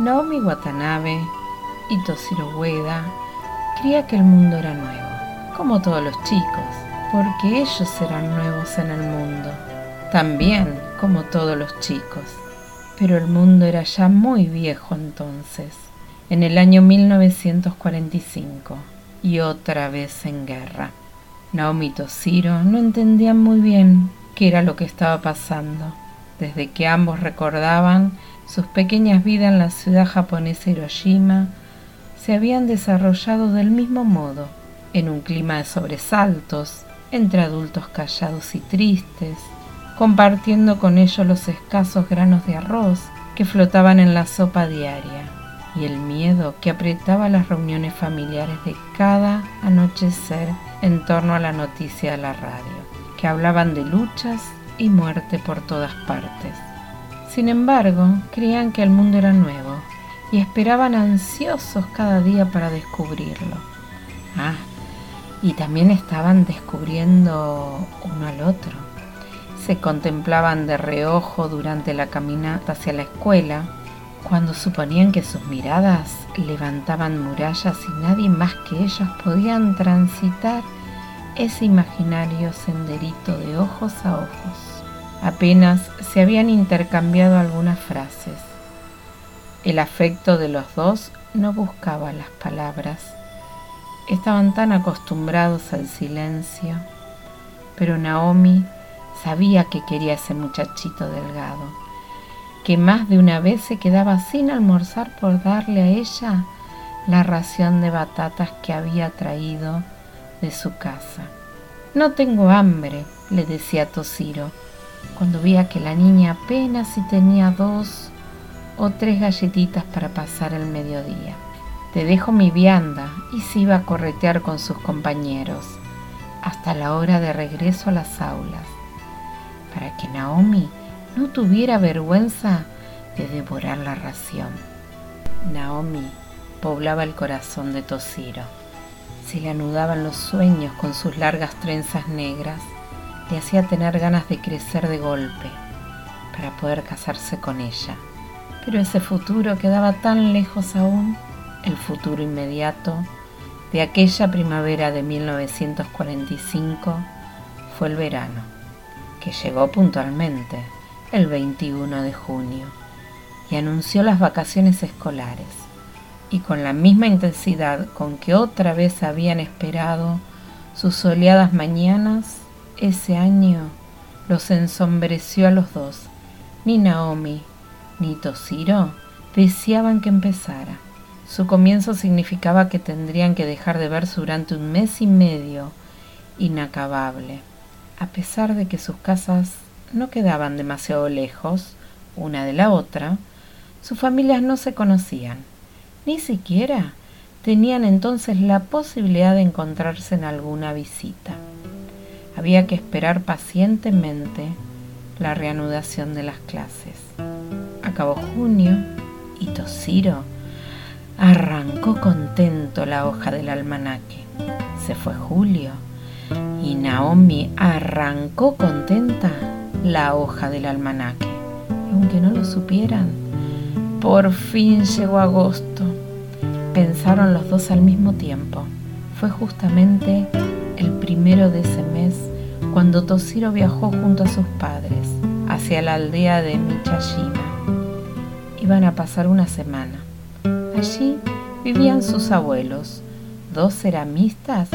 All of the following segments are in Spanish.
Naomi Watanabe y Toshiro Ueda creía que el mundo era nuevo, como todos los chicos, porque ellos eran nuevos en el mundo, también como todos los chicos. Pero el mundo era ya muy viejo entonces, en el año 1945, y otra vez en guerra. Naomi y Toshiro no entendían muy bien qué era lo que estaba pasando, desde que ambos recordaban sus pequeñas vidas en la ciudad japonesa Hiroshima, se habían desarrollado del mismo modo, en un clima de sobresaltos, entre adultos callados y tristes, compartiendo con ellos los escasos granos de arroz que flotaban en la sopa diaria y el miedo que apretaba las reuniones familiares de cada anochecer en torno a la noticia de la radio, que hablaban de luchas y muerte por todas partes. Sin embargo, creían que el mundo era nuevo y esperaban ansiosos cada día para descubrirlo. Ah, y también estaban descubriendo uno al otro. Se contemplaban de reojo durante la caminata hacia la escuela, cuando suponían que sus miradas levantaban murallas y nadie más que ellos podían transitar ese imaginario senderito de ojos a ojos. Apenas se habían intercambiado algunas frases. El afecto de los dos no buscaba las palabras Estaban tan acostumbrados al silencio, pero Naomi sabía que quería ese muchachito delgado, que más de una vez se quedaba sin almorzar por darle a ella la ración de batatas que había traído de su casa. No tengo hambre, le decía Tosiro, cuando veía que la niña apenas si tenía dos o tres galletitas para pasar el mediodía. Te dejo mi vianda y se iba a corretear con sus compañeros hasta la hora de regreso a las aulas, para que Naomi no tuviera vergüenza de devorar la ración. Naomi poblaba el corazón de Tosiro. Se le anudaban los sueños con sus largas trenzas negras, le hacía tener ganas de crecer de golpe para poder casarse con ella. Pero ese futuro quedaba tan lejos aún el futuro inmediato de aquella primavera de 1945 fue el verano, que llegó puntualmente el 21 de junio y anunció las vacaciones escolares, y con la misma intensidad con que otra vez habían esperado sus soleadas mañanas, ese año los ensombreció a los dos. Ni Naomi ni Toshiro deseaban que empezara. Su comienzo significaba que tendrían que dejar de verse durante un mes y medio inacabable. A pesar de que sus casas no quedaban demasiado lejos una de la otra, sus familias no se conocían, ni siquiera tenían entonces la posibilidad de encontrarse en alguna visita. Había que esperar pacientemente la reanudación de las clases. Acabó junio y Toshiro Arrancó contento la hoja del almanaque. Se fue Julio y Naomi arrancó contenta la hoja del almanaque. aunque no lo supieran, por fin llegó agosto. Pensaron los dos al mismo tiempo. Fue justamente el primero de ese mes cuando Toshiro viajó junto a sus padres hacia la aldea de Michashima. Iban a pasar una semana. Allí vivían sus abuelos, dos ceramistas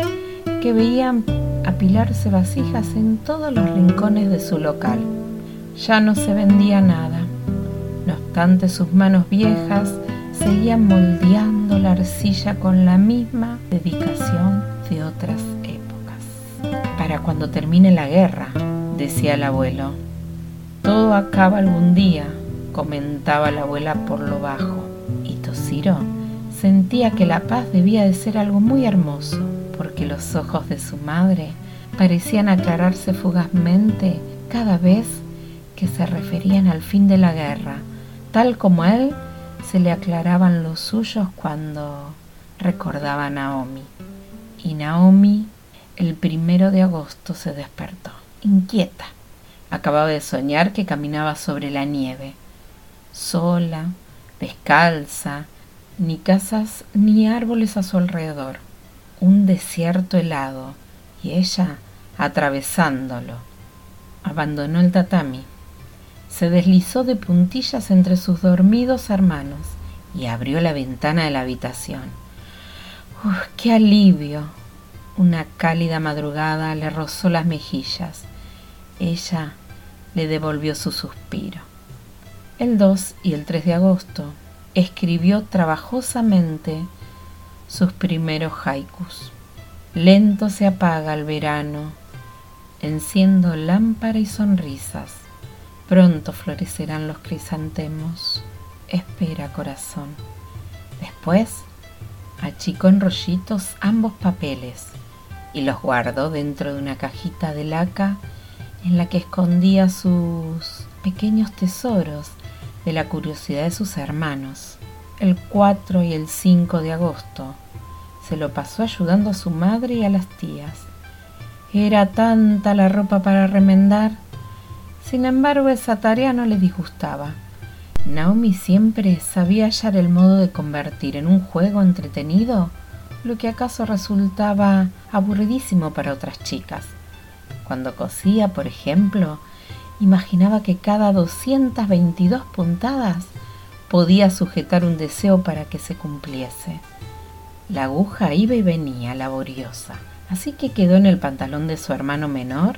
que veían apilarse vasijas en todos los rincones de su local. Ya no se vendía nada. No obstante, sus manos viejas seguían moldeando la arcilla con la misma dedicación de otras. Cuando termine la guerra, decía el abuelo. Todo acaba algún día, comentaba la abuela por lo bajo. Ciro sentía que la paz debía de ser algo muy hermoso, porque los ojos de su madre parecían aclararse fugazmente cada vez que se referían al fin de la guerra, tal como a él se le aclaraban los suyos cuando recordaba a Naomi. Y Naomi el primero de agosto se despertó, inquieta. Acababa de soñar que caminaba sobre la nieve, sola, descalza, ni casas ni árboles a su alrededor, un desierto helado, y ella atravesándolo. Abandonó el tatami, se deslizó de puntillas entre sus dormidos hermanos y abrió la ventana de la habitación. ¡Uf, qué alivio! Una cálida madrugada le rozó las mejillas. Ella le devolvió su suspiro. El 2 y el 3 de agosto escribió trabajosamente sus primeros haikus. Lento se apaga el verano, enciendo lámpara y sonrisas. Pronto florecerán los crisantemos. Espera, corazón. Después, achicó en rollitos ambos papeles y los guardó dentro de una cajita de laca en la que escondía sus pequeños tesoros de la curiosidad de sus hermanos. El 4 y el 5 de agosto se lo pasó ayudando a su madre y a las tías. Era tanta la ropa para remendar. Sin embargo, esa tarea no le disgustaba. Naomi siempre sabía hallar el modo de convertir en un juego entretenido lo que acaso resultaba aburridísimo para otras chicas. Cuando cosía, por ejemplo, imaginaba que cada 222 puntadas podía sujetar un deseo para que se cumpliese. La aguja iba y venía, laboriosa, así que quedó en el pantalón de su hermano menor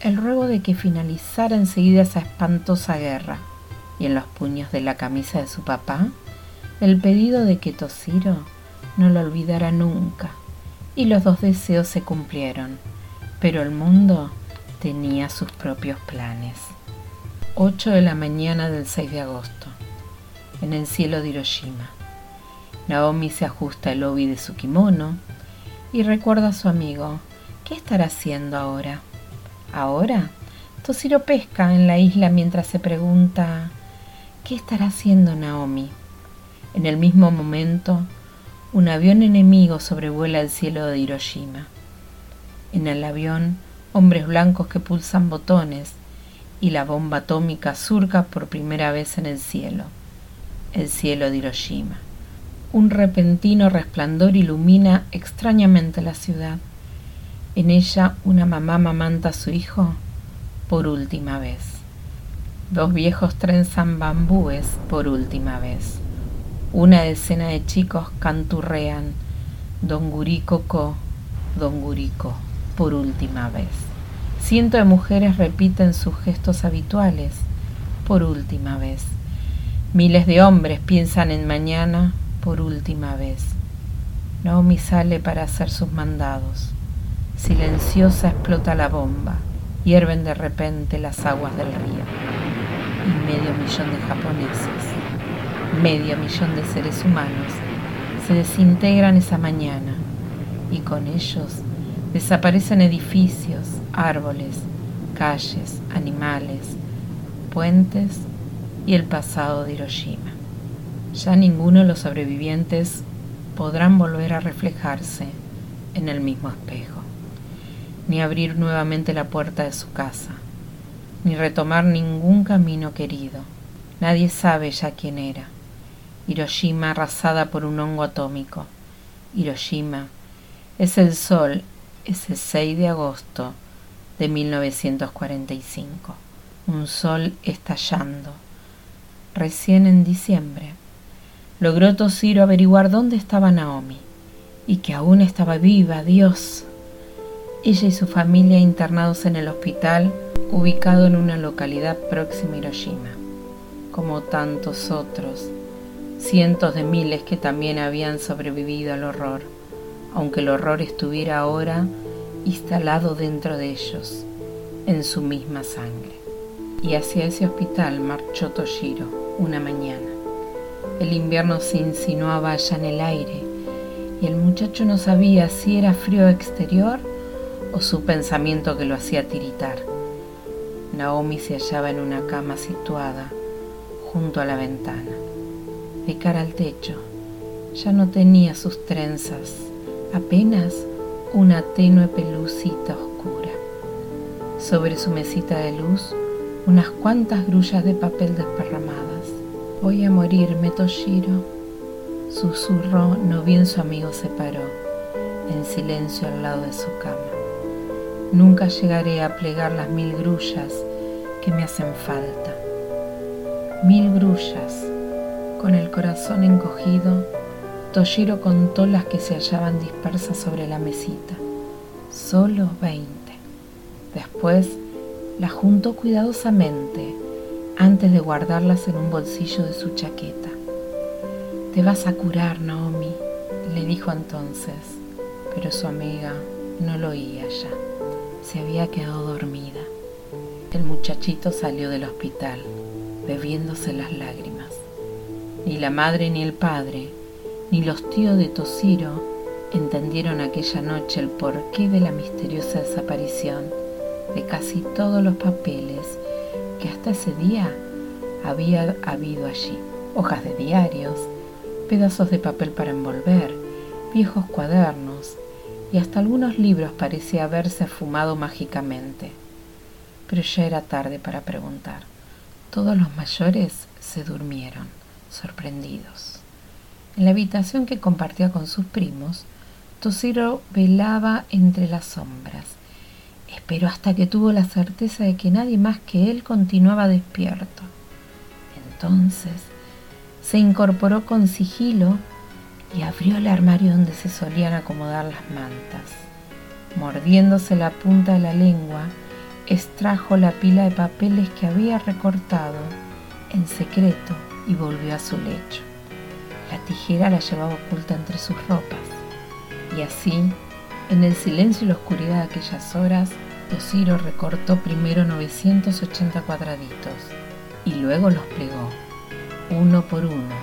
el ruego de que finalizara enseguida esa espantosa guerra, y en los puños de la camisa de su papá el pedido de que Tosiro no lo olvidara nunca. Y los dos deseos se cumplieron, pero el mundo tenía sus propios planes. 8 de la mañana del 6 de agosto, en el cielo de Hiroshima. Naomi se ajusta el obi de su kimono y recuerda a su amigo. ¿Qué estará haciendo ahora? ¿Ahora? Toshiro pesca en la isla mientras se pregunta ¿Qué estará haciendo Naomi? En el mismo momento, un avión enemigo sobrevuela el cielo de Hiroshima. En el avión, hombres blancos que pulsan botones y la bomba atómica surca por primera vez en el cielo, el cielo de Hiroshima. Un repentino resplandor ilumina extrañamente la ciudad. En ella una mamá mamanta a su hijo por última vez. Dos viejos trenzan bambúes por última vez. Una decena de chicos canturrean Don Gurico Don Gurico, por última vez. Cientos de mujeres repiten sus gestos habituales, por última vez. Miles de hombres piensan en mañana, por última vez. Naomi sale para hacer sus mandados. Silenciosa explota la bomba. Hierven de repente las aguas del río. Y medio millón de japoneses medio millón de seres humanos se desintegran esa mañana y con ellos desaparecen edificios, árboles, calles, animales, puentes y el pasado de Hiroshima. Ya ninguno de los sobrevivientes podrán volver a reflejarse en el mismo espejo, ni abrir nuevamente la puerta de su casa, ni retomar ningún camino querido. Nadie sabe ya quién era Hiroshima arrasada por un hongo atómico. Hiroshima es el sol ese 6 de agosto de 1945. Un sol estallando. Recién en diciembre logró Toshiro averiguar dónde estaba Naomi y que aún estaba viva, Dios. Ella y su familia internados en el hospital ubicado en una localidad próxima a Hiroshima, como tantos otros cientos de miles que también habían sobrevivido al horror, aunque el horror estuviera ahora instalado dentro de ellos, en su misma sangre. Y hacia ese hospital marchó Toshiro una mañana. El invierno se insinuaba allá en el aire y el muchacho no sabía si era frío exterior o su pensamiento que lo hacía tiritar. Naomi se hallaba en una cama situada junto a la ventana de cara al techo. Ya no tenía sus trenzas, apenas una tenue pelucita oscura. Sobre su mesita de luz, unas cuantas grullas de papel desparramadas. Voy a morirme, Toshiro, susurró, no bien su amigo se paró, en silencio al lado de su cama. Nunca llegaré a plegar las mil grullas que me hacen falta. Mil grullas. Con el corazón encogido, Toshiro contó las que se hallaban dispersas sobre la mesita. Solo veinte. Después las juntó cuidadosamente antes de guardarlas en un bolsillo de su chaqueta. Te vas a curar, Naomi, le dijo entonces, pero su amiga no lo oía ya. Se había quedado dormida. El muchachito salió del hospital, bebiéndose las lágrimas. Ni la madre ni el padre ni los tíos de Toshiro entendieron aquella noche el porqué de la misteriosa desaparición de casi todos los papeles que hasta ese día había habido allí. Hojas de diarios, pedazos de papel para envolver, viejos cuadernos y hasta algunos libros parecía haberse fumado mágicamente. Pero ya era tarde para preguntar. Todos los mayores se durmieron, sorprendidos. En la habitación que compartía con sus primos, Toshiro velaba entre las sombras. Esperó hasta que tuvo la certeza de que nadie más que él continuaba despierto. Entonces se incorporó con sigilo y abrió el armario donde se solían acomodar las mantas. Mordiéndose la punta de la lengua, extrajo la pila de papeles que había recortado en secreto y volvió a su lecho. La tijera la llevaba oculta entre sus ropas. Y así, en el silencio y la oscuridad de aquellas horas, Toshiro recortó primero 980 cuadraditos y luego los plegó, uno por uno,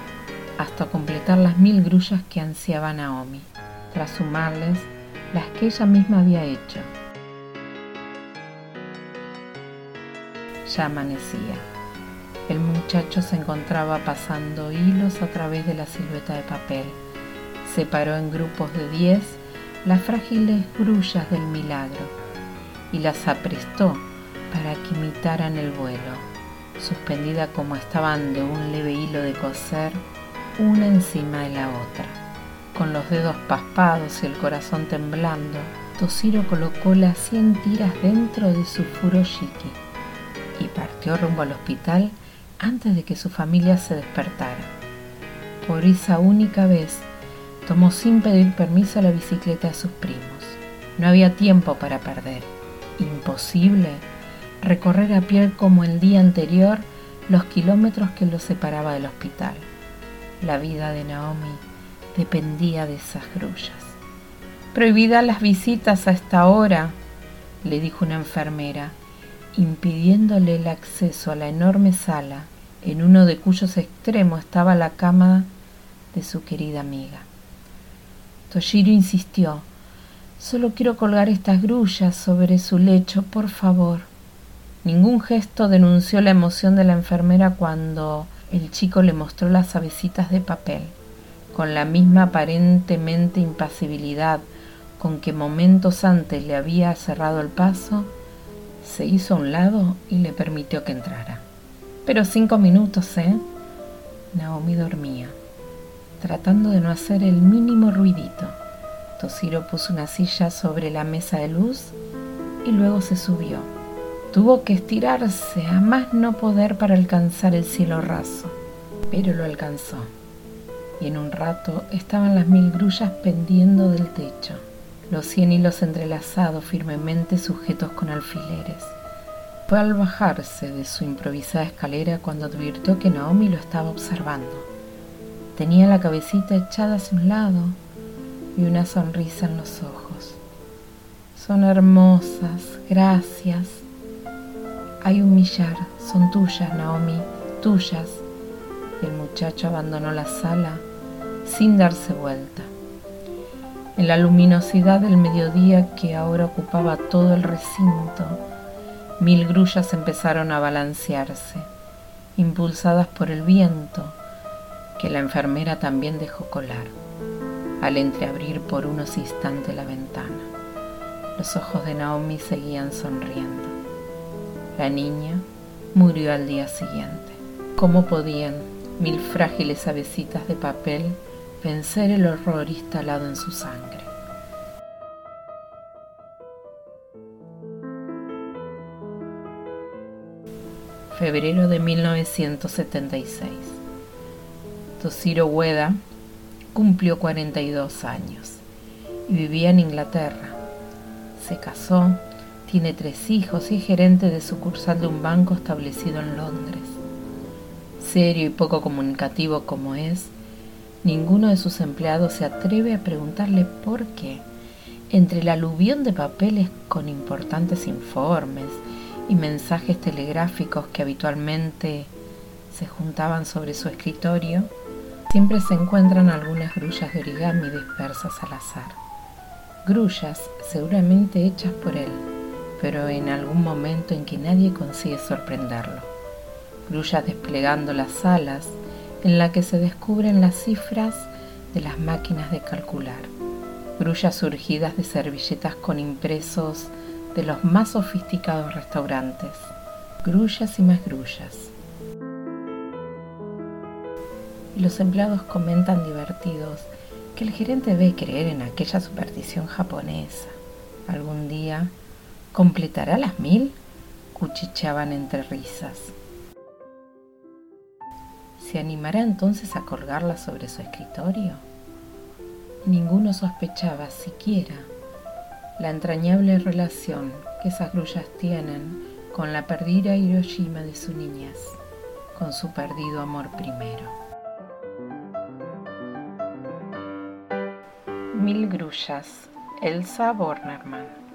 hasta completar las mil grullas que ansiaba Naomi, tras sumarles las que ella misma había hecho. Ya amanecía. Muchacho se encontraba pasando hilos a través de la silueta de papel. Separó en grupos de diez las frágiles grullas del milagro y las aprestó para que imitaran el vuelo, suspendida como estaban de un leve hilo de coser, una encima de la otra. Con los dedos paspados y el corazón temblando, Toshiro colocó las cien tiras dentro de su furoshiki y partió rumbo al hospital antes de que su familia se despertara. Por esa única vez, tomó sin pedir permiso la bicicleta de sus primos. No había tiempo para perder. Imposible recorrer a pie como el día anterior los kilómetros que los separaba del hospital. La vida de Naomi dependía de esas grullas. Prohibida las visitas a esta hora, le dijo una enfermera impidiéndole el acceso a la enorme sala, en uno de cuyos extremos estaba la cama de su querida amiga. Toshiro insistió, solo quiero colgar estas grullas sobre su lecho, por favor. Ningún gesto denunció la emoción de la enfermera cuando el chico le mostró las avecitas de papel, con la misma aparentemente impasibilidad con que momentos antes le había cerrado el paso, se hizo a un lado y le permitió que entrara. Pero cinco minutos, ¿eh? Naomi dormía, tratando de no hacer el mínimo ruidito. Toshiro puso una silla sobre la mesa de luz y luego se subió. Tuvo que estirarse a más no poder para alcanzar el cielo raso, pero lo alcanzó. Y en un rato estaban las mil grullas pendiendo del techo los cien hilos entrelazados firmemente sujetos con alfileres. Fue al bajarse de su improvisada escalera cuando advirtió que Naomi lo estaba observando. Tenía la cabecita echada hacia un lado y una sonrisa en los ojos. Son hermosas, gracias. Hay un millar, son tuyas, Naomi, tuyas. Y el muchacho abandonó la sala sin darse vuelta. En la luminosidad del mediodía que ahora ocupaba todo el recinto, mil grullas empezaron a balancearse, impulsadas por el viento que la enfermera también dejó colar, al entreabrir por unos instantes la ventana. Los ojos de Naomi seguían sonriendo. La niña murió al día siguiente. ¿Cómo podían mil frágiles avecitas de papel, vencer el horror instalado en su sangre. Febrero de 1976. Toshiro Ueda cumplió 42 años y vivía en Inglaterra. Se casó, tiene tres hijos y es gerente de sucursal de un banco establecido en Londres. Serio y poco comunicativo como es, ninguno de sus empleados se atreve a preguntarle por qué, entre el aluvión de papeles con importantes informes y mensajes telegráficos que habitualmente se juntaban sobre su escritorio, Siempre se encuentran algunas grullas de origami dispersas al azar. Grullas seguramente hechas por él, pero en algún momento en que nadie consigue sorprenderlo. Grullas desplegando las alas en la que se descubren las cifras de las máquinas de calcular. Grullas surgidas de servilletas con impresos de los más sofisticados restaurantes. Grullas y más grullas y los empleados comentan divertidos que el gerente debe creer en aquella superstición japonesa. Algún día completará las mil, cuchicheaban entre risas. ¿Se animará entonces a colgarla sobre su escritorio? Ninguno sospechaba siquiera la entrañable relación que esas grullas tienen con la perdida Hiroshima de su niñez, con su perdido amor primero. Mil grullas, Elsa Bornerman.